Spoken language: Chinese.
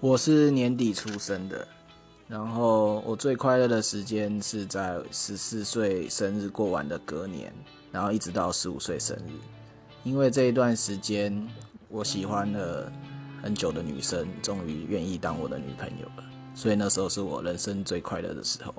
我是年底出生的然后我最快乐的时间是在十四岁生日过完的隔年然后一直到十五岁生日因为这一段时间我喜欢了很久的女生终于愿意当我的女朋友了所以那时候是我人生最快乐的时候。